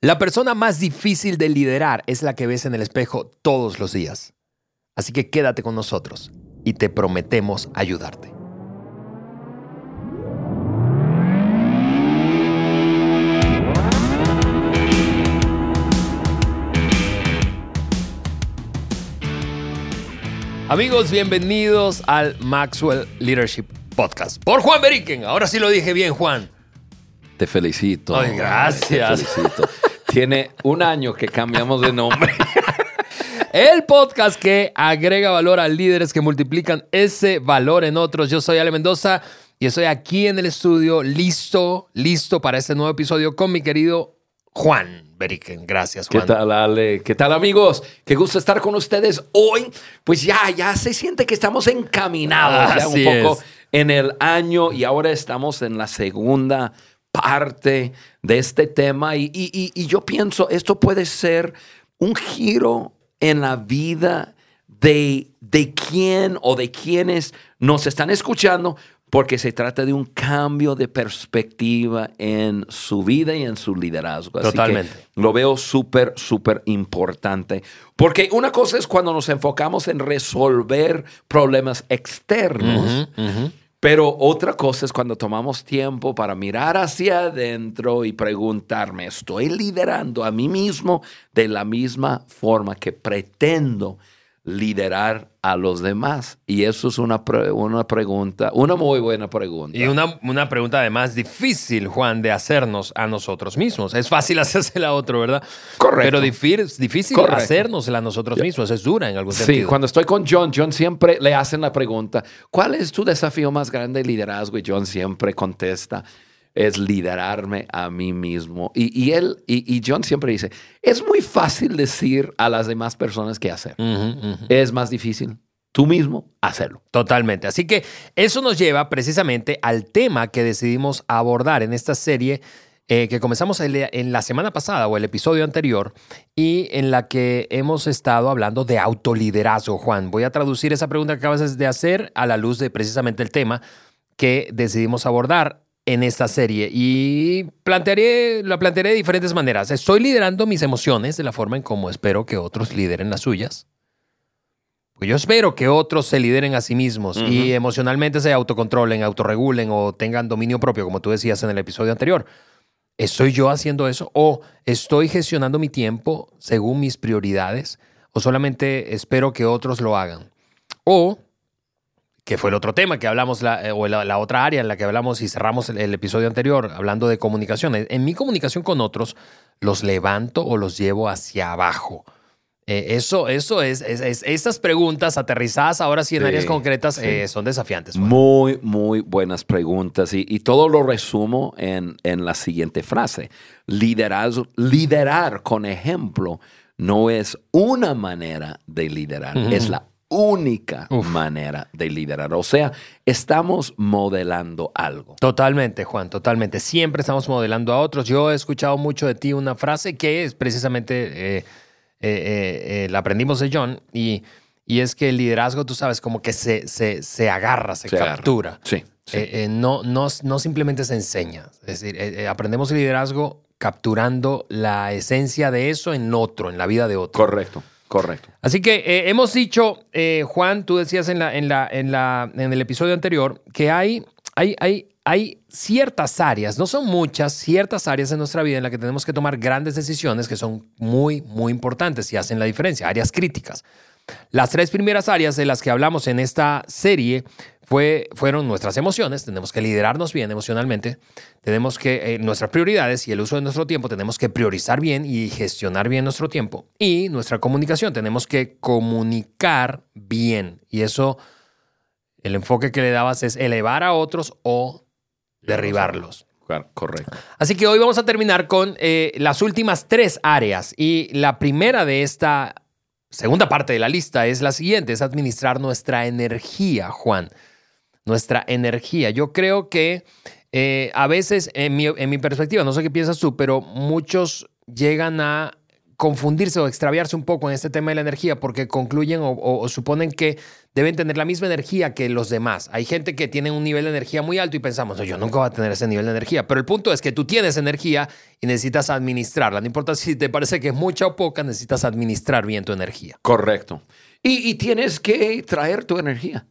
La persona más difícil de liderar es la que ves en el espejo todos los días. Así que quédate con nosotros y te prometemos ayudarte. Amigos, bienvenidos al Maxwell Leadership Podcast. Por Juan Beriken. Ahora sí lo dije bien, Juan. Te felicito. Ay, gracias. Te felicito. Tiene un año que cambiamos de nombre. El podcast que agrega valor a líderes que multiplican ese valor en otros. Yo soy Ale Mendoza y estoy aquí en el estudio listo, listo para este nuevo episodio con mi querido Juan Beriken. Gracias, Juan. ¿Qué tal, Ale? ¿Qué tal, amigos? Qué gusto estar con ustedes hoy. Pues ya, ya se siente que estamos encaminados ya un poco es. en el año y ahora estamos en la segunda parte de este tema y, y- y- yo pienso esto puede ser un giro en la vida de, de quién o de quienes nos están escuchando porque se trata de un cambio de perspectiva en su vida y en su liderazgo. Así que Totalmente. lo veo súper, súper importante. Porque una cosa es cuando nos enfocamos en resolver problemas externos. Pero otra cosa es cuando tomamos tiempo para mirar hacia adentro y preguntarme, ¿estoy liderando a mí mismo de la misma forma que pretendo liderar a los demás? Y eso es una, pre- una pregunta, una muy buena pregunta. Y una, una pregunta además difícil, Juan, de hacernos a nosotros mismos. Es fácil hacérsela a otro, ¿verdad? Correcto. Pero difícil Correcto. a nosotros mismos. Es dura en algún Sí, sentido. cuando estoy con John, John siempre le hacen la pregunta, ¿cuál es tu desafío más grande de liderazgo? Y John siempre contesta, es liderarme a mí mismo. Y, y él, y, y John siempre dice, es muy fácil decir a las demás personas qué hacer. Es más difícil tú mismo hacerlo. Totalmente. Así que eso nos lleva precisamente al tema que decidimos abordar en esta serie eh, que comenzamos en la semana pasada o el episodio anterior y en la que hemos estado hablando de autoliderazgo, Juan. Voy a traducir esa pregunta que acabas de hacer a la luz de precisamente el tema que decidimos abordar en esta serie y plantearé, la plantearé de diferentes maneras. ¿Estoy liderando mis emociones de la forma en como espero que otros lideren las suyas? Pues yo espero que otros se lideren a sí mismos y emocionalmente se autocontrolen, autorregulen o tengan dominio propio, como tú decías en el episodio anterior. ¿Estoy yo haciendo eso? ¿O estoy gestionando mi tiempo según mis prioridades? ¿O solamente espero que otros lo hagan? O, que fue el otro tema que hablamos, la- eh, o la, la otra área en la que hablamos y cerramos el, el episodio anterior, hablando de comunicación. En, mi comunicación con otros, ¿los levanto o los llevo hacia abajo? Eh, eso, eso es, es- es- estas preguntas aterrizadas ahora sí en Sí, áreas concretas sí. eh, son desafiantes. Muy, muy buenas preguntas. Y, y todo lo resumo en, en la siguiente frase. Liderazgo, liderar con ejemplo no es una manera de liderar, es la única Uf. manera de liderar. O sea, estamos modelando algo. Totalmente, Juan, totalmente. Siempre estamos modelando a otros. Yo he escuchado mucho de ti una frase que es precisamente, eh, eh, eh, la aprendimos de John, y, y es que el liderazgo, tú sabes, como que se, se, se agarra, se, Se agarra. captura. Sí. sí. No, no, no simplemente se enseña. Es decir, aprendemos el liderazgo capturando la esencia de eso en otro, en la vida de otro. correcto, correcto. Así que eh, hemos dicho, eh, Juan, tú decías en, la, en, la, en, la, en el episodio anterior que hay, hay, hay, hay ciertas áreas, no son muchas, ciertas áreas en nuestra vida en las que tenemos que tomar grandes decisiones que son muy, muy importantes y hacen la diferencia, áreas críticas. Las tres primeras áreas de las que hablamos en esta serie fue, fueron nuestras emociones, tenemos que liderarnos bien emocionalmente, tenemos que, eh, nuestras prioridades y el uso de nuestro tiempo, tenemos que priorizar bien y gestionar bien nuestro tiempo. Y nuestra comunicación, tenemos que comunicar bien. Y eso, el enfoque que le dabas es elevar a otros o derribarlos. Cor- Correcto. Así que hoy vamos a terminar con eh, las últimas tres áreas. Y la primera de esta segunda parte de la lista es la siguiente, es administrar nuestra energía, Juan. Nuestra energía. Yo creo que eh, a veces, en mi, en mi perspectiva, no sé qué piensas tú, pero muchos llegan a confundirse o extraviarse un poco en este tema de la energía porque concluyen o, suponen que deben tener la misma energía que los demás. Hay gente que tiene un nivel de energía muy alto y pensamos, yo nunca voy a tener ese nivel de energía. Pero el punto es que tú tienes energía y necesitas administrarla. No importa si te parece que es mucha o poca, necesitas administrar bien tu energía. Correcto. Y, tienes que traer tu energía.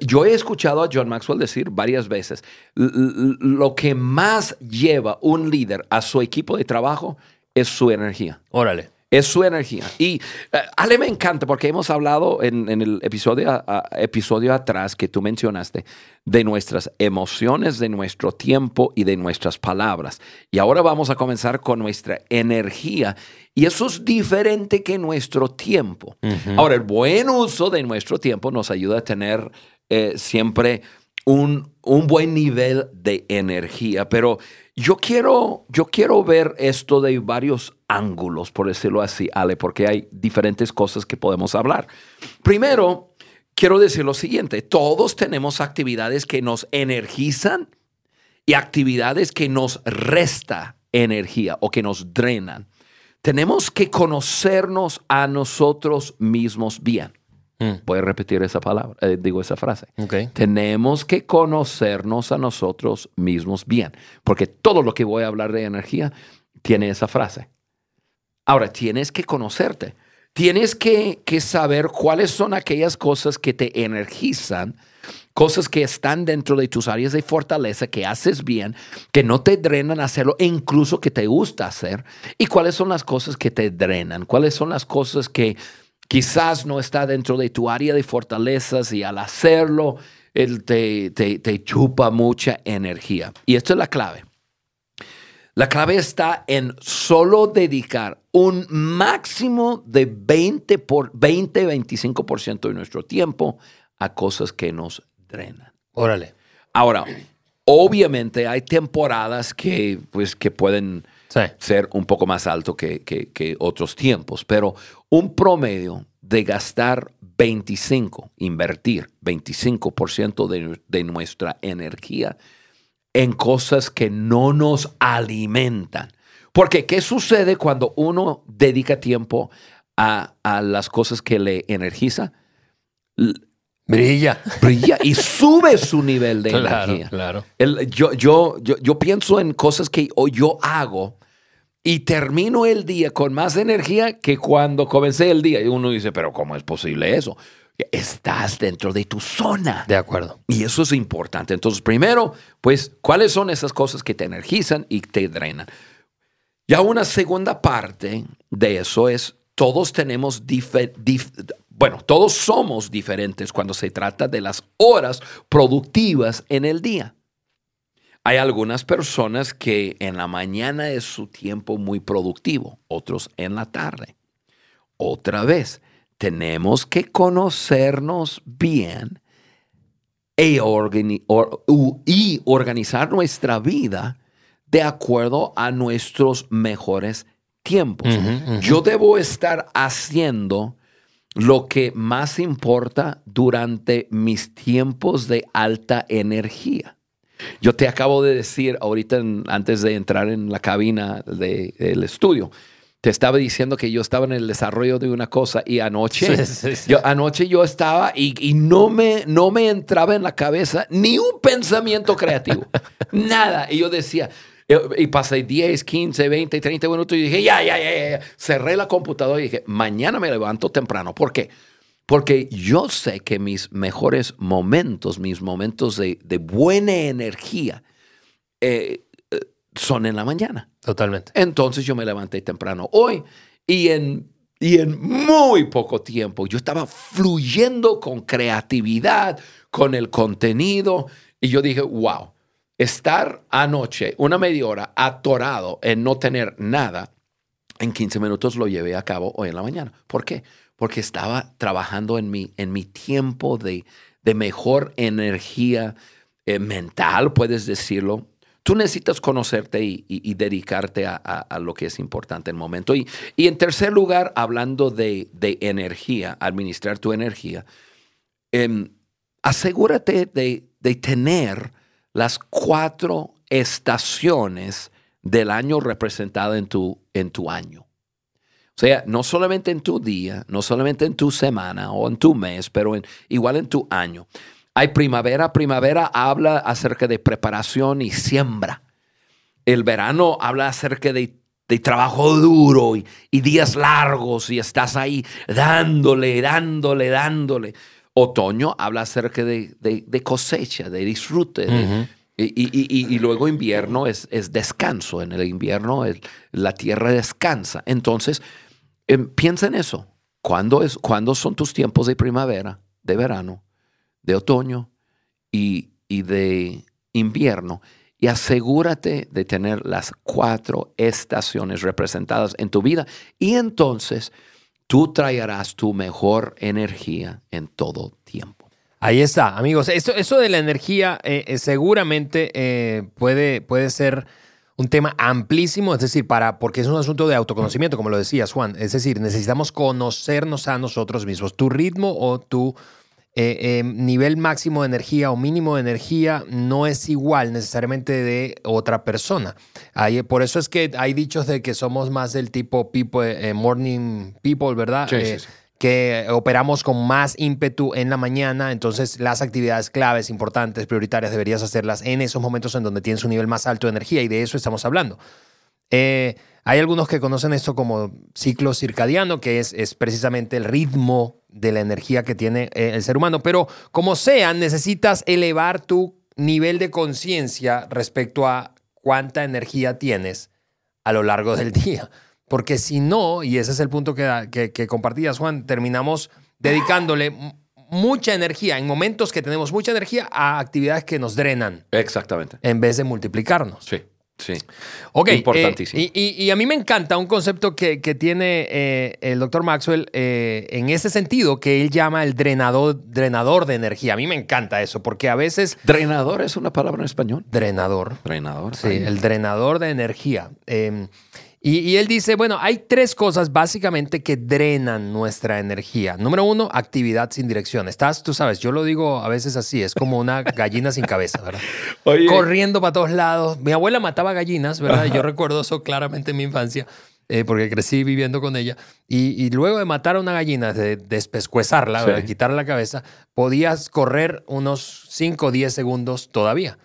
yo he escuchado a John Maxwell decir varias veces, lo que más lleva un líder a su equipo de trabajo es su energía. Órale. Es su energía. Y uh, Ale me encanta porque hemos hablado en, el episodio, episodio atrás que tú mencionaste de nuestras emociones, de nuestro tiempo y de nuestras palabras. Y ahora vamos a comenzar con nuestra energía. Y eso es diferente que nuestro tiempo. Ahora, el buen uso de nuestro tiempo nos ayuda a tener eh, siempre un, un buen nivel de energía, pero yo quiero, yo quiero ver esto de varios ángulos, por decirlo así, Ale, porque hay diferentes cosas que podemos hablar. Primero, quiero decir lo siguiente, todos tenemos actividades que nos energizan y actividades que nos resta energía o que nos drenan. Tenemos que conocernos a nosotros mismos bien. Mm. Voy a repetir esa palabra, eh, digo esa frase. Tenemos que conocernos a nosotros mismos bien, porque todo lo que voy a hablar de energía tiene esa frase. Ahora, tienes que conocerte. Tienes que, que saber cuáles son aquellas cosas que te energizan, cosas que están dentro de tus áreas de fortaleza, que haces bien, que no te drenan hacerlo, e incluso que te gusta hacer, y cuáles son las cosas que te drenan, cuáles son las cosas que quizás no está dentro de tu área de fortalezas y al hacerlo, él te, te, chupa mucha energía. Y esto es la clave. La clave está en solo dedicar un máximo de 20 por 20, 25% de nuestro tiempo a cosas que nos drenan. Órale. Ahora, obviamente hay temporadas que, pues, que pueden ser un poco más alto que, otros tiempos, pero un promedio de gastar 25, invertir 25% de, de nuestra energía en cosas que no nos alimentan. Porque, ¿qué sucede cuando uno dedica tiempo a, las cosas que le energiza? Brilla. Brilla y sube su nivel de energía. Claro. yo, yo, yo, yo, pienso en cosas que yo hago y termino el día con más energía que cuando comencé el día. Y uno dice, pero ¿cómo es posible eso? Estás dentro de tu zona. De acuerdo. Y eso es importante. Entonces, primero, pues, ¿cuáles son esas cosas que te energizan y te drenan? Ya una segunda parte de eso es, todos tenemos, bueno, todos somos diferentes cuando se trata de las horas productivas en el día. Hay algunas personas que en la mañana es su tiempo muy productivo, otros en la tarde. Otra vez, tenemos que conocernos bien e y organizar nuestra vida de acuerdo a nuestros mejores tiempos. Yo debo estar haciendo lo que más importa durante mis tiempos de alta energía. Yo te acabo de decir ahorita, antes de entrar en la cabina del estudio, te estaba diciendo que yo estaba en el desarrollo de una cosa y anoche, Yo, anoche yo estaba y, no, me, no me entraba en la cabeza ni un pensamiento creativo, nada. Y yo decía, y pasé 10, 15, 20, 30 minutos y dije, ya, ya, ya, ya, cerré la computadora y dije, mañana me levanto temprano. ¿Por qué? Porque yo sé que mis mejores momentos, mis momentos de, buena energía, eh, eh, son en la mañana. Totalmente. Entonces yo me levanté temprano hoy y en, y en muy poco tiempo yo estaba fluyendo con creatividad, con el contenido y yo dije, wow, estar anoche una media hora atorado en no tener nada, en 15 minutos lo llevé a cabo hoy en la mañana. ¿Por qué? porque estaba trabajando en mi, en mi tiempo de, mejor energía eh, mental, puedes decirlo. Tú necesitas conocerte y, dedicarte a, lo que es importante en el momento. Y, en tercer lugar, hablando de, energía, administrar tu energía, em, asegúrate de, de tener las cuatro estaciones del año representadas en tu, en tu año. O sea, no solamente en tu día, no solamente en tu semana o en tu mes, pero igual en tu año. Hay primavera. Primavera habla acerca de preparación y siembra. El verano habla acerca de, trabajo duro y, días largos y estás ahí dándole, dándole, dándole. Otoño habla acerca de, cosecha, de disfrute. y, luego invierno es, descanso. En el invierno la tierra descansa. Entonces, em, piensa en eso. ¿Cuándo, es, ¿Cuándo son tus tiempos de primavera, de verano, de otoño y, y de invierno? y asegúrate de tener las cuatro estaciones representadas en tu vida y entonces tú traerás tu mejor energía en todo tiempo. Ahí está, amigos. Eso, eso de la energía eh, eh, seguramente eh, puede, puede ser un tema amplísimo, es decir, para, porque es un asunto de autoconocimiento, como lo decías, Juan. Es decir, necesitamos conocernos a nosotros mismos. Tu ritmo o tu eh, em, nivel máximo de energía o mínimo de energía no es igual necesariamente de otra persona. por eso es que hay dichos de que somos más del tipo people, eh, morning people, ¿verdad? Eh, que operamos con más ímpetu en la mañana, entonces las actividades claves, importantes, prioritarias, deberías hacerlas en esos momentos en donde tienes un nivel más alto de energía y de eso estamos hablando. hay algunos que conocen esto como ciclo circadiano, que es, es precisamente el ritmo de la energía que tiene eh, el ser humano. Pero como sea, necesitas elevar tu nivel de conciencia respecto a cuánta energía tienes a lo largo del día. Porque si no, y ese es el punto que, que, compartías, Juan, terminamos dedicándole mucha energía, en momentos que tenemos mucha energía, a actividades que nos drenan. Exactamente. En vez de multiplicarnos. Sí. Sí. Ok. Importantísimo. Eh, y, a mí me encanta un concepto que, tiene eh, el doctor Maxwell eh, en ese sentido, que él llama el drenador, drenador de energía. A mí me encanta eso, porque a veces. ¿Drenador es una palabra en español? Drenador. Drenador. Sí, el drenador de energía. Y, él dice, bueno, hay tres cosas básicamente que drenan nuestra energía. Número uno, actividad sin dirección. Estás, tú sabes, yo lo digo a veces así, es como una gallina sin cabeza, ¿verdad? Corriendo para todos lados. Mi abuela mataba gallinas, ¿verdad? Yo recuerdo eso claramente en mi infancia. Eh, porque crecí viviendo con ella, y, luego de matar a una gallina, de despescuezarla, de quitarle la cabeza, podías correr unos 5 o 10 segundos todavía.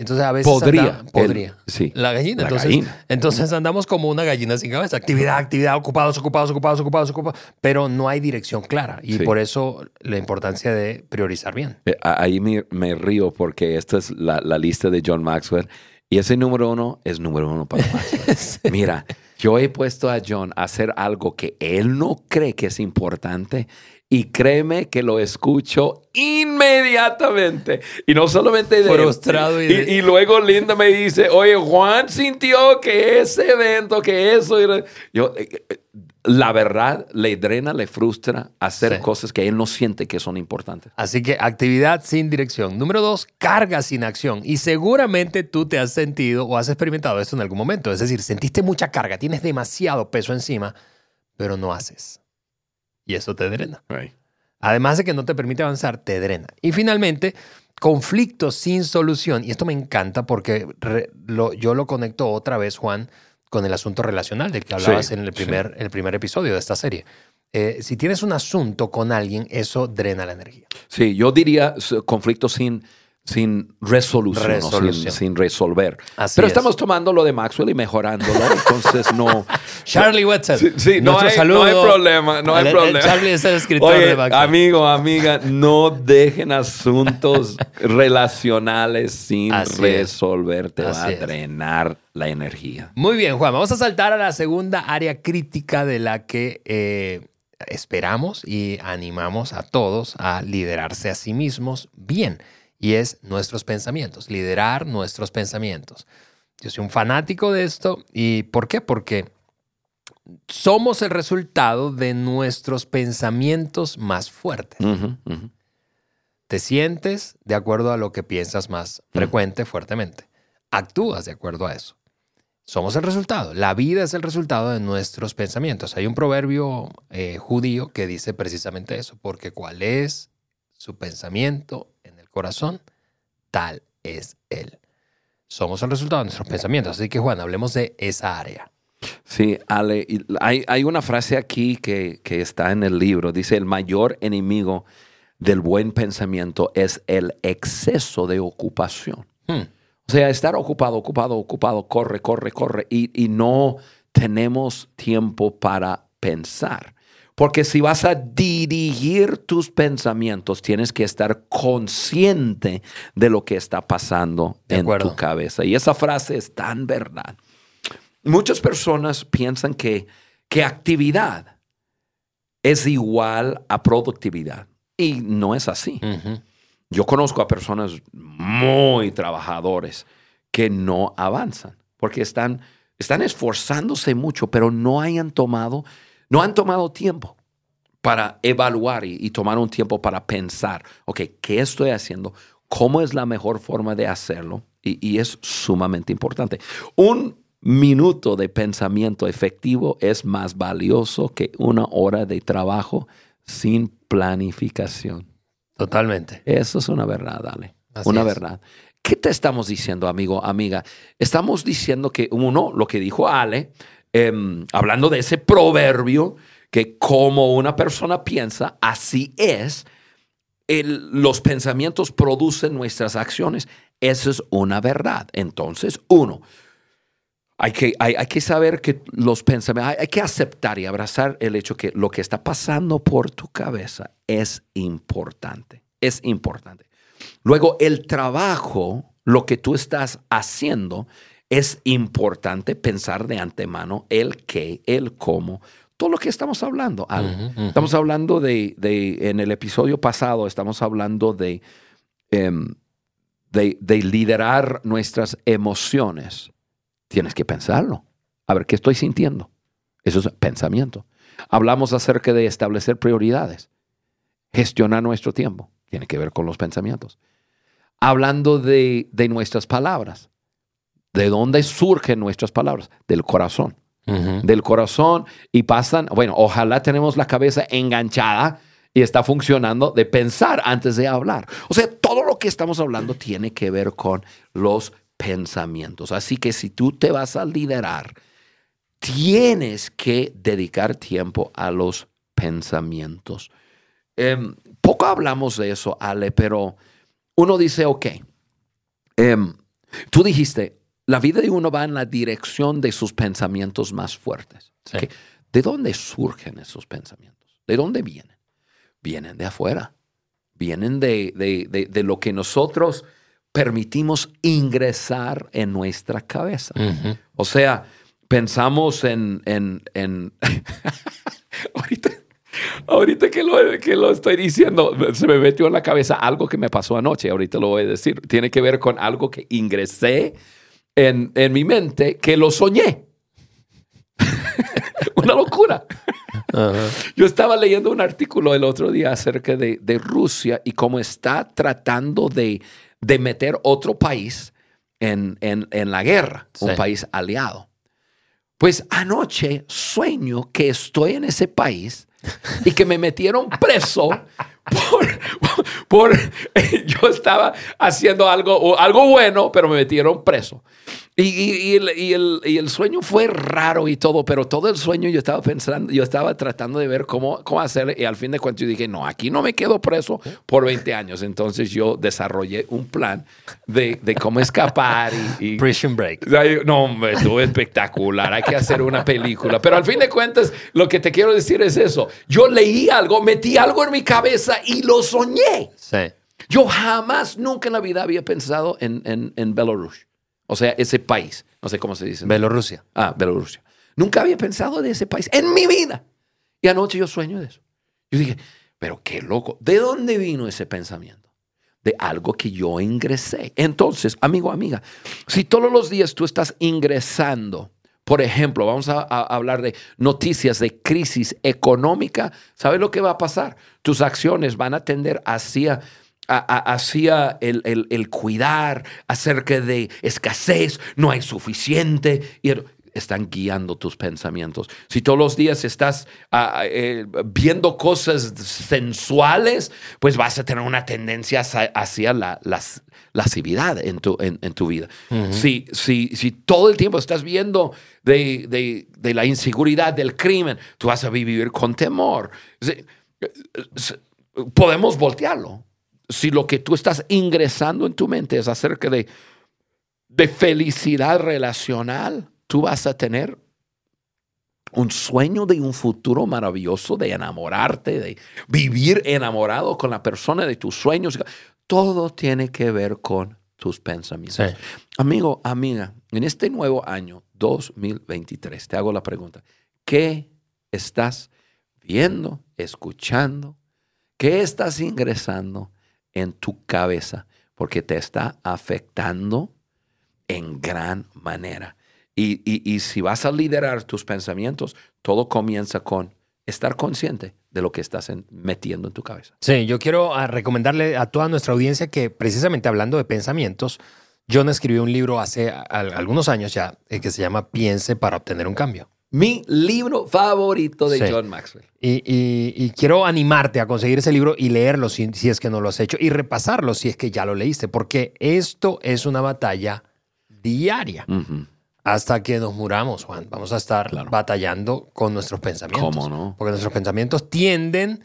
Entonces a veces podría, podría. sí. La gallina. entonces, entonces andamos como una gallina sin cabeza. Actividad, actividad, ocupados, ocupados, ocupados, ocupados, ocupados. Pero no hay dirección clara. Y por eso la importancia de priorizar bien. Eh, ahí me, río porque esta es la, lista de John Maxwell. Y ese número uno es número uno para Maxwell. Mira, yo he puesto a John a hacer algo que él no cree que es importante y créeme que lo escucho inmediatamente. Y no solamente de frustrado. Y, y, luego Linda me dice, oye, Juan sintió que ese evento, que eso... Yo, eh, eh, la verdad le drena, le frustra hacer cosas que él no siente que son importantes. Así que actividad sin dirección. Número dos, carga sin acción. Y seguramente tú te has sentido o has experimentado esto en algún momento. Es decir, sentiste mucha carga, tienes demasiado peso encima, pero no haces y eso te drena. Además de que no te permite avanzar, te drena. Y finalmente, conflictos sin solución. Y esto me encanta porque yo lo conecto otra vez, Juan, con el asunto relacional del que hablabas en el primer, el primer episodio de esta serie. Eh, si tienes un asunto con alguien, eso drena la energía. Sí, yo diría conflictos sin sin resolución, sin, resolver. Pero estamos tomando lo de Maxwell y mejorándolo, entonces no... Charlie Wetzel. Sí, no, hay, problema, no hay problema. Charlie es el escritor de Maxwell. Amigo, amiga, no dejen asuntos relacionales sin resolver, te va a drenar la energía. Muy bien, Juan, vamos a saltar a la segunda área crítica de la que... Eh, esperamos y animamos a todos a liderarse a sí mismos bien y es nuestros pensamientos, liderar nuestros pensamientos. Yo soy un fanático de esto y ¿por qué? Porque somos el resultado de nuestros pensamientos más fuertes. Te sientes de acuerdo a lo que piensas más frecuente, fuertemente. Actúas de acuerdo a eso. Somos el resultado. La vida es el resultado de nuestros pensamientos. Hay un proverbio eh, judío que dice precisamente eso, porque cuál es su pensamiento, corazón, tal es Él. Somos el resultado de nuestros pensamientos. Así que, Juan, hablemos de esa área. Sí, Ale, hay, hay, una frase aquí que, que, está en el libro. Dice, el mayor enemigo del buen pensamiento es el exceso de ocupación. Hmm. O sea, estar ocupado, ocupado, ocupado, corre, corre, corre, y, y no tenemos tiempo para pensar. Porque si vas a dirigir tus pensamientos, tienes que estar consciente de lo que está pasando en tu cabeza. Y esa frase es tan verdad. Muchas personas piensan que, que actividad es igual a productividad. Y no es así. Yo conozco a personas muy trabajadores que no avanzan porque están, están esforzándose mucho, pero no hayan tomado no han tomado tiempo para evaluar y, tomar un tiempo para pensar, ok, ¿qué estoy haciendo? ¿Cómo es la mejor forma de hacerlo? Y, es sumamente importante. Un minuto de pensamiento efectivo es más valioso que una hora de trabajo sin planificación. Totalmente. Eso es una verdad, Ale. una verdad. ¿Qué te estamos diciendo, amigo, amiga? Estamos diciendo que uno, lo que dijo Ale, Em, hablando de ese proverbio que como una persona piensa, así es, los pensamientos producen nuestras acciones. Eso es una verdad. Entonces, uno, hay que, hay, que saber que los pensamientos, hay, que aceptar y abrazar el hecho que lo que está pasando por tu cabeza es importante. Es importante. Luego, el trabajo, lo que tú estás haciendo, es importante pensar de antemano el qué, el cómo, todo lo que estamos hablando. Estamos hablando de, en el episodio pasado, estamos hablando em, de, de, liderar nuestras emociones. Tienes que pensarlo. A ver, ¿qué estoy sintiendo? Eso es pensamiento. Hablamos acerca de establecer prioridades, gestionar nuestro tiempo. Tiene que ver con los pensamientos. Hablando de, de nuestras palabras ¿De dónde surgen nuestras palabras? Del corazón. Del corazón y pasan, bueno, ojalá tenemos la cabeza enganchada y está funcionando de pensar antes de hablar. O sea, todo lo que estamos hablando tiene que ver con los pensamientos. Así que si tú te vas a liderar, tienes que dedicar tiempo a los pensamientos. Em, poco hablamos de eso, Ale, pero uno dice, ok, em, tú dijiste, la vida de uno va en la dirección de sus pensamientos más fuertes. ¿De dónde surgen esos pensamientos? ¿De dónde vienen? Vienen de afuera. Vienen de, lo que nosotros permitimos ingresar en nuestra cabeza. O sea, pensamos en... ahorita, ahorita que, lo, que lo estoy diciendo, se me metió en la cabeza algo que me pasó anoche. Ahorita lo voy a decir. Tiene que ver con algo que ingresé en, mi mente que lo soñé. Una locura. Yo estaba leyendo un artículo el otro día acerca de, Rusia y cómo está tratando de, meter otro país en, la guerra, un país aliado. Pues anoche sueño que estoy en ese país y que me metieron preso por, yo estaba haciendo algo, algo bueno, pero me metieron preso. Y, el, sueño fue raro y todo, pero todo el sueño yo estaba pensando, yo estaba tratando de ver cómo, cómo hacer y al fin de cuentas yo dije, no, aquí no me quedo preso por 20 años. Entonces yo desarrollé un plan de, cómo escapar y... Prison Break. No, hombre, estuvo espectacular, hay que hacer una película. Pero al fin de cuentas, lo que te quiero decir es eso. Yo leí algo, metí algo en mi cabeza y lo soñé. Sí. Yo jamás, nunca en la vida había pensado en, en, en Belarus. O sea, ese país. No sé cómo se dice. Bielorrusia. Ah, Bielorrusia. Nunca había pensado de ese país en mi vida. Y anoche yo sueño de eso. Yo dije, pero qué loco. ¿De dónde vino ese pensamiento? De algo que yo ingresé. Entonces, amigo, amiga, si todos los días tú estás ingresando, por ejemplo, vamos a, hablar de noticias de crisis económica, ¿sabes lo que va a pasar? Tus acciones van a tender hacia hacía el, cuidar acerca de escasez, no hay suficiente. Están guiando tus pensamientos. Si todos los días estás ah, eh, viendo cosas sensuales, pues vas a tener una tendencia hacia la, lascividad en tu, en, tu vida. si, si, si, todo el tiempo estás viendo de, la inseguridad, del crimen, tú vas a vivir con temor. Podemos voltearlo. Si lo que tú estás ingresando en tu mente es acerca de, de felicidad relacional, tú vas a tener un sueño de un futuro maravilloso, de enamorarte, de vivir enamorado con la persona de tus sueños. Todo tiene que ver con tus pensamientos. Amigo, amiga, en este nuevo año 2023, te hago la pregunta, ¿qué estás viendo, escuchando? ¿Qué estás ingresando en tu cabeza? Porque te está afectando en gran manera. Y, si vas a liderar tus pensamientos, todo comienza con estar consciente de lo que estás metiendo en tu cabeza. Sí, yo quiero ah, recomendarle a toda nuestra audiencia que precisamente hablando de pensamientos, John escribió un libro hace algunos años ya eh, que se llama Piense para obtener un cambio. Mi libro favorito de John Maxwell. Y, quiero animarte a conseguir ese libro y leerlo si, es que no lo has hecho y repasarlo si es que ya lo leíste, porque esto es una batalla diaria hasta que nos muramos, Juan. Vamos a estar batallando con nuestros pensamientos. ¿Cómo no? Porque nuestros pensamientos tienden,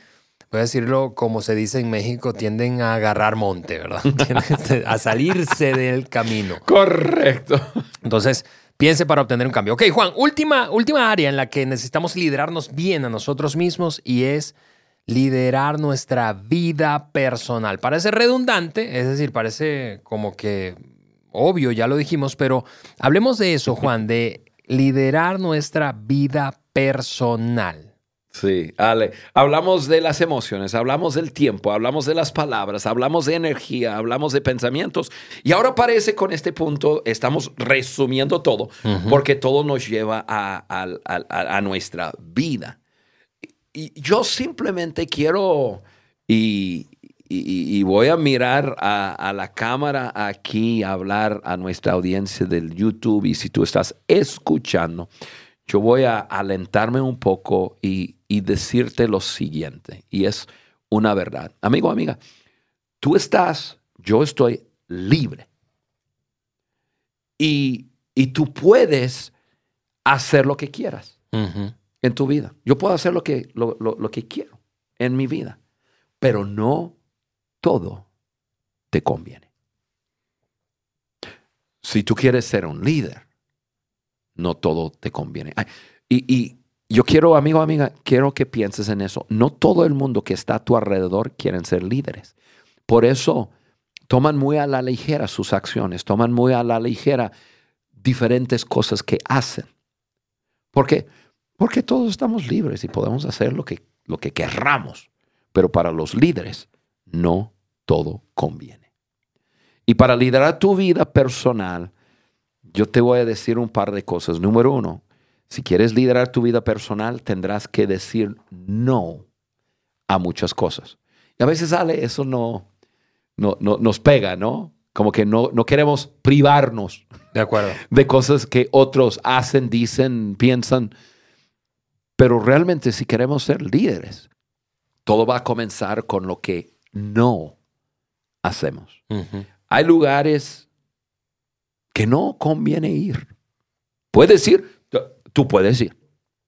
voy a decirlo como se dice en México, tienden a agarrar monte, ¿verdad? a salirse del camino. Correcto. Entonces, piense para obtener un cambio. Ok, Juan, última, última área en la que necesitamos liderarnos bien a nosotros mismos y es liderar nuestra vida personal. Parece redundante, es decir, parece como que obvio, ya lo dijimos, pero hablemos de eso, Juan, de liderar nuestra vida personal. Sí, Ale, hablamos de las emociones, hablamos del tiempo, hablamos de las palabras, hablamos de energía, hablamos de pensamientos. Y ahora parece con este punto, estamos resumiendo todo, porque todo nos lleva a, nuestra vida. Y yo simplemente quiero, y, y, voy a mirar a, la cámara aquí, a hablar a nuestra audiencia del YouTube. Y si tú estás escuchando, yo voy a alentarme un poco y, decirte lo siguiente. Y es una verdad. Amigo, amiga, tú estás, yo estoy libre. Y, tú puedes hacer lo que quieras en tu vida. Yo puedo hacer lo que, lo que quiero en mi vida, pero no todo te conviene. Si tú quieres ser un líder, no todo te conviene. Y, yo quiero, amigo, amiga, quiero que pienses en eso. No todo el mundo que está a tu alrededor quieren ser líderes. Por eso toman muy a la ligera sus acciones, toman muy a la ligera diferentes cosas que hacen. ¿Por qué? Porque todos estamos libres y podemos hacer lo que, lo que querramos. Pero para los líderes no todo conviene. Y para liderar tu vida personal, yo te voy a decir un par de cosas. Número uno, si quieres liderar tu vida personal, tendrás que decir no a muchas cosas. Y a veces sale, eso no, no, nos pega, ¿no? Como que no, no queremos privarnos de, acuerdo. de cosas que otros hacen, dicen, piensan. Pero realmente si queremos ser líderes, todo va a comenzar con lo que no hacemos. Hay lugares que no conviene ir. Puedes ir, tú puedes ir.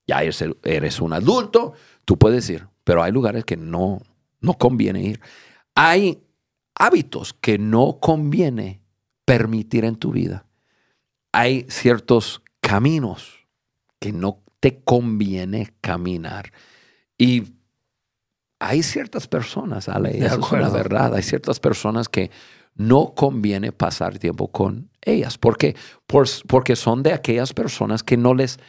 Ya eres, un adulto, tú puedes ir, pero hay lugares que no, no conviene ir. Hay hábitos que no conviene permitir en tu vida. Hay ciertos caminos que no te conviene caminar. Y hay ciertas personas, Ale, eso es la verdad, hay ciertas personas que no conviene pasar tiempo con ellas. ¿Por qué? porque son de aquellas personas que no les,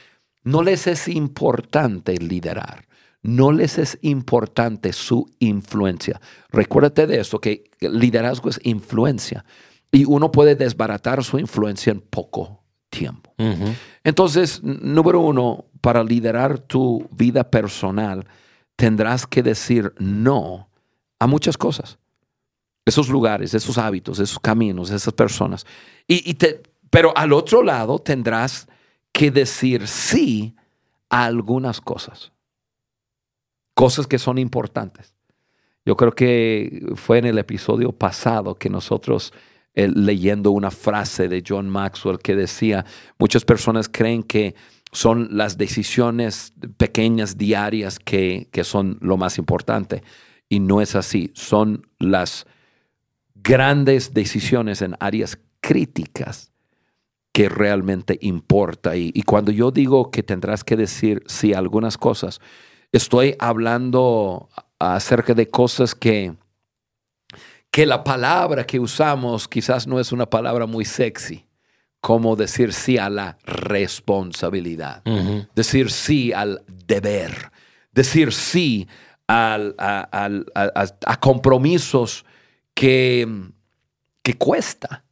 no les es importante liderar. No les es importante su influencia. Recuérdate de esto, que liderazgo es influencia y uno puede desbaratar su influencia en poco tiempo. Entonces, número uno, para liderar tu vida personal, tendrás que decir no a muchas cosas. Esos lugares, esos hábitos, esos caminos, esas personas. Y, te, pero al otro lado tendrás que decir sí a algunas cosas. Cosas que son importantes. Yo creo que fue en el episodio pasado que nosotros eh, leyendo una frase de John Maxwell que decía, muchas personas creen que son las decisiones pequeñas diarias que, que son lo más importante. Y no es así. Son las grandes decisiones en áreas críticas que realmente importa. Y, cuando yo digo que tendrás que decir sí algunas cosas, estoy hablando acerca de cosas que, que la palabra que usamos quizás no es una palabra muy sexy, como decir sí a la responsabilidad, decir sí al deber, decir sí al, a, compromisos que, que cuesta.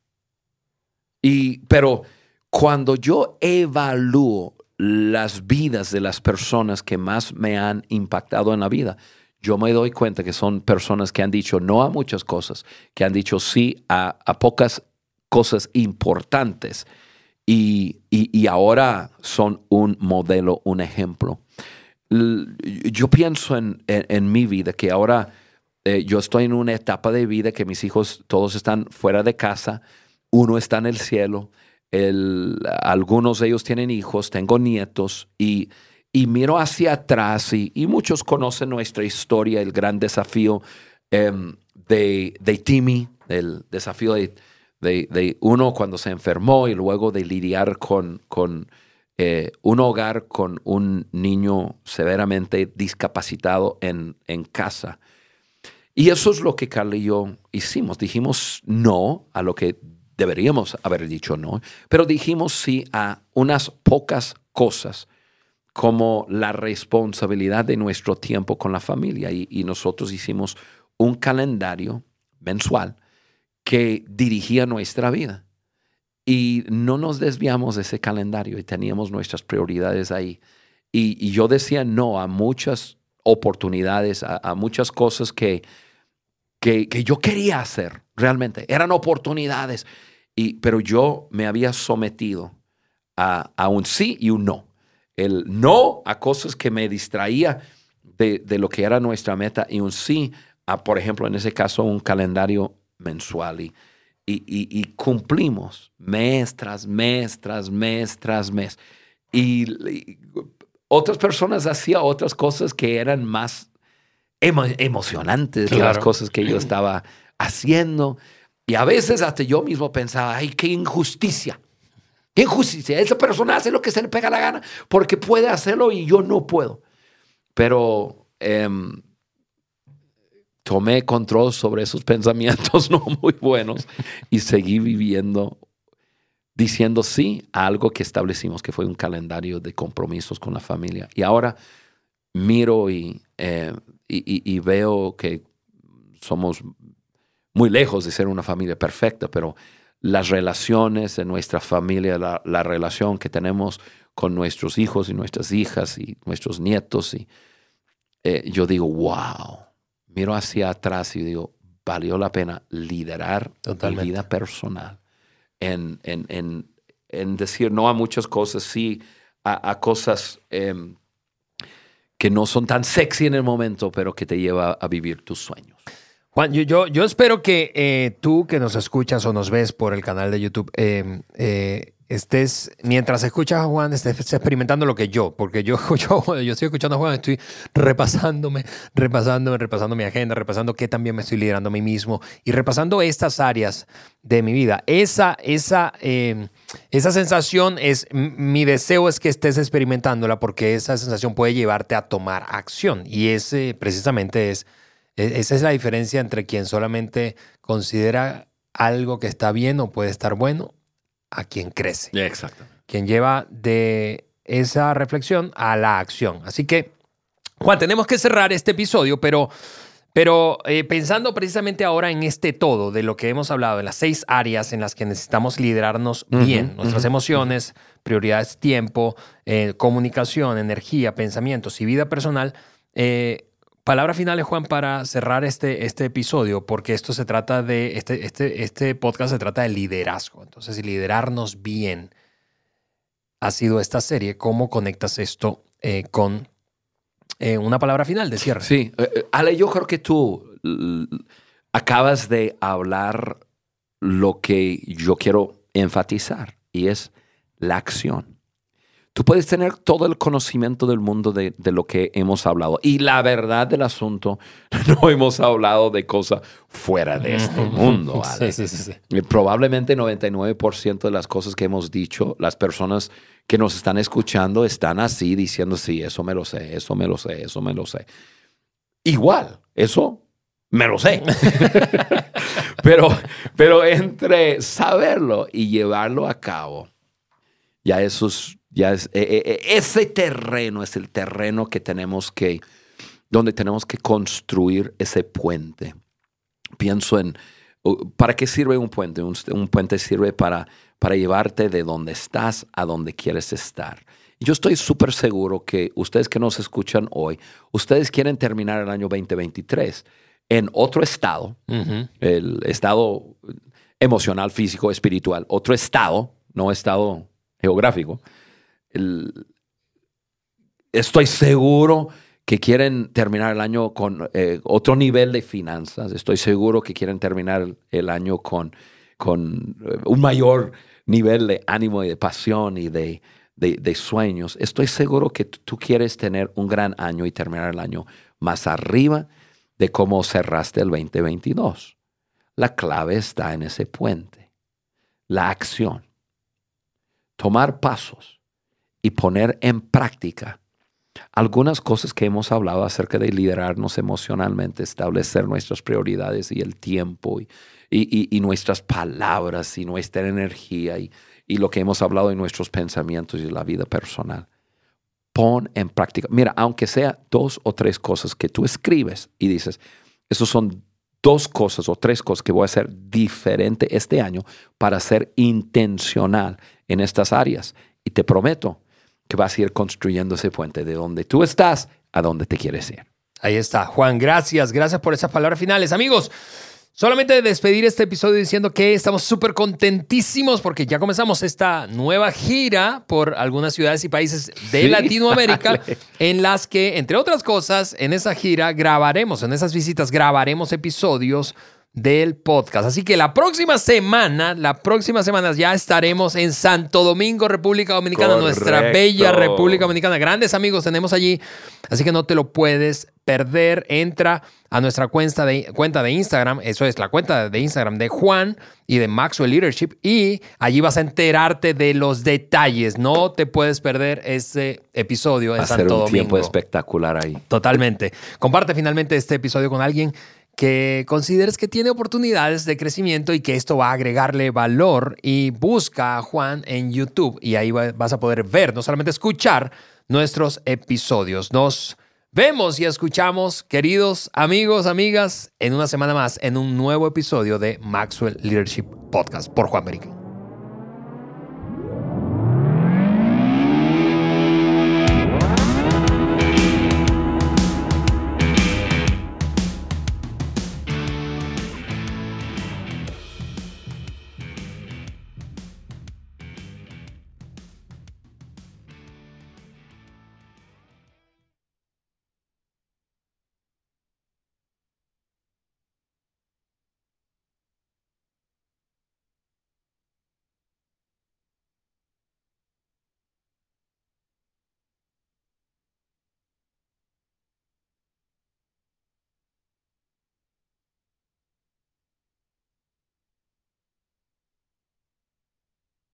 Y, pero cuando yo evalúo las vidas de las personas que más me han impactado en la vida, yo me doy cuenta que son personas que han dicho no a muchas cosas, que han dicho sí a, pocas cosas importantes y, ahora son un modelo, un ejemplo. Yo pienso en, mi vida que ahora eh, yo estoy en una etapa de vida que mis hijos todos están fuera de casa, uno está en el cielo, algunos de ellos tienen hijos, tengo nietos y, miro hacia atrás y, muchos conocen nuestra historia, el gran desafío em, de, de, Timmy, el desafío de, uno cuando se enfermó y luego de lidiar con, con eh, un hogar con un niño severamente discapacitado en, en casa. Y eso es lo que Carla y yo hicimos. Dijimos no a lo que deberíamos haber dicho no, pero dijimos sí a unas pocas cosas como la responsabilidad de nuestro tiempo con la familia. Y, nosotros hicimos un calendario mensual que dirigía nuestra vida. Y no nos desviamos de ese calendario y teníamos nuestras prioridades ahí. Y, yo decía no a muchas oportunidades, a, muchas cosas que, que, yo quería hacer realmente. Eran oportunidades. Y, pero yo me había sometido a, a, un sí y un no. El no a cosas que me distraía de, de, lo que era nuestra meta y un sí a, por ejemplo, en ese caso, un calendario mensual. Y, y, y, cumplimos mes tras mes, tras mes, tras mes. Y, otras personas hacían otras cosas que eran más emocionantes que las cosas que yo estaba haciendo. Y a veces hasta yo mismo pensaba, ay, qué injusticia. Qué injusticia. Esa persona hace lo que se le pega la gana porque puede hacerlo y yo no puedo. Pero em, tomé control sobre esos pensamientos no muy buenos y seguí viviendo diciendo sí a algo que establecimos, que fue un calendario de compromisos con la familia. Y ahora miro y, eh, veo que somos muy lejos de ser una familia perfecta, pero las relaciones de nuestra familia, la, relación que tenemos con nuestros hijos y nuestras hijas y nuestros nietos, y eh, yo digo, wow, miro hacia atrás y digo, valió la pena liderar mi vida personal en, en, decir no a muchas cosas, sí a, cosas em, que no son tan sexy en el momento, pero que te lleva a vivir tus sueños. Juan, yo, yo, espero que eh, tú que nos escuchas o nos ves por el canal de YouTube, eh, eh, estés, mientras escuchas a Juan, estés experimentando lo que yo, porque yo, yo, yo estoy escuchando a Juan, estoy repasándome, repasándome, repasando mi agenda, repasando qué también me estoy liderando a mí mismo y repasando estas áreas de mi vida. Esa, esa, esa sensación es, mi deseo es que estés experimentándola porque esa sensación puede llevarte a tomar acción y ese precisamente es esa es la diferencia entre quien solamente considera algo que está bien o puede estar bueno a quien crece. Exacto. Quien lleva de esa reflexión a la acción. Así que, Juan, tenemos que cerrar este episodio, pero, pero eh, pensando precisamente ahora en este todo de lo que hemos hablado, en las seis áreas en las que necesitamos liderarnos bien, nuestras emociones, prioridades, tiempo, eh, comunicación, energía, pensamientos y vida personal, eh, Palabras finales, Juan, para cerrar este, este episodio, porque esto se trata de, este, este, este podcast se trata de liderazgo. Entonces, liderarnos bien. ha sido esta serie, cómo conectas esto eh, con eh, una palabra final de cierre. Sí, eh, Ale, yo creo que tú acabas de hablar lo que yo quiero enfatizar y es la acción. Tú puedes tener todo el conocimiento del mundo de, de lo que hemos hablado. Y la verdad del asunto, no hemos hablado de cosas fuera de este mundo. Ale. Sí, sí, sí, sí. Eh, Probablemente 99% de las cosas que hemos dicho, las personas que nos están escuchando están así diciendo, sí, eso me lo sé, eso me lo sé, eso me lo sé. Igual, eso me lo sé. pero, pero entre saberlo y llevarlo a cabo, ya eso es, ya es, eh, eh, eh, ese terreno es el terreno que tenemos que, donde tenemos que construir ese puente. Pienso en, ¿para qué sirve un puente? Un, un puente sirve para, para llevarte de donde estás a donde quieres estar. Yo estoy súper seguro que ustedes que nos escuchan hoy, ustedes quieren terminar el año 2023 en otro estado, el estado emocional, físico, espiritual, otro estado, no estado geográfico. Estoy seguro que quieren terminar el año con eh, otro nivel de finanzas. Estoy seguro que quieren terminar el, año con, con eh, un mayor nivel de ánimo y de pasión y de, de- de sueños. Estoy seguro que tú quieres tener un gran año y terminar el año más arriba de cómo cerraste el 2022. La clave está en ese puente, la acción. Tomar pasos y poner en práctica algunas cosas que hemos hablado acerca de liderarnos emocionalmente, establecer nuestras prioridades y el tiempo y, y- nuestras palabras y nuestra energía y, y lo que hemos hablado en nuestros pensamientos y la vida personal. Pon en práctica. Mira, aunque sea dos o tres cosas que tú escribes y dices, esos son dos cosas o tres cosas que voy a hacer diferente este año para ser intencional en estas áreas. Y te prometo que vas a ir construyendo ese puente de donde tú estás a donde te quieres ir. Ahí está. Juan, gracias. Gracias por esas palabras finales. Amigos, solamente despedir este episodio diciendo que estamos súper contentísimos porque ya comenzamos esta nueva gira por algunas ciudades y países de Sí, Latinoamérica dale. en las que, entre otras cosas, en esa gira grabaremos, en esas visitas grabaremos episodios del podcast. Así que la próxima semana, la próxima semana ya estaremos en Santo Domingo, República Dominicana, nuestra bella República Dominicana. Grandes amigos tenemos allí, así que no te lo puedes perder. Entra a nuestra cuenta de, cuenta de Instagram, eso es la cuenta de Instagram de Juan y de Maxwell Leadership, y allí vas a enterarte de los detalles. No te puedes perder ese episodio en Santo un Domingo. tiempo espectacular ahí. Totalmente. Comparte finalmente este episodio con alguien que consideres que tiene oportunidades de crecimiento y que esto va a agregarle valor y busca a Juan en YouTube y ahí va- vas a poder ver, no solamente escuchar nuestros episodios. Nos vemos y escuchamos, queridos amigos, amigas, en una semana más en un nuevo episodio de Maxwell Leadership Podcast por Juan Merique.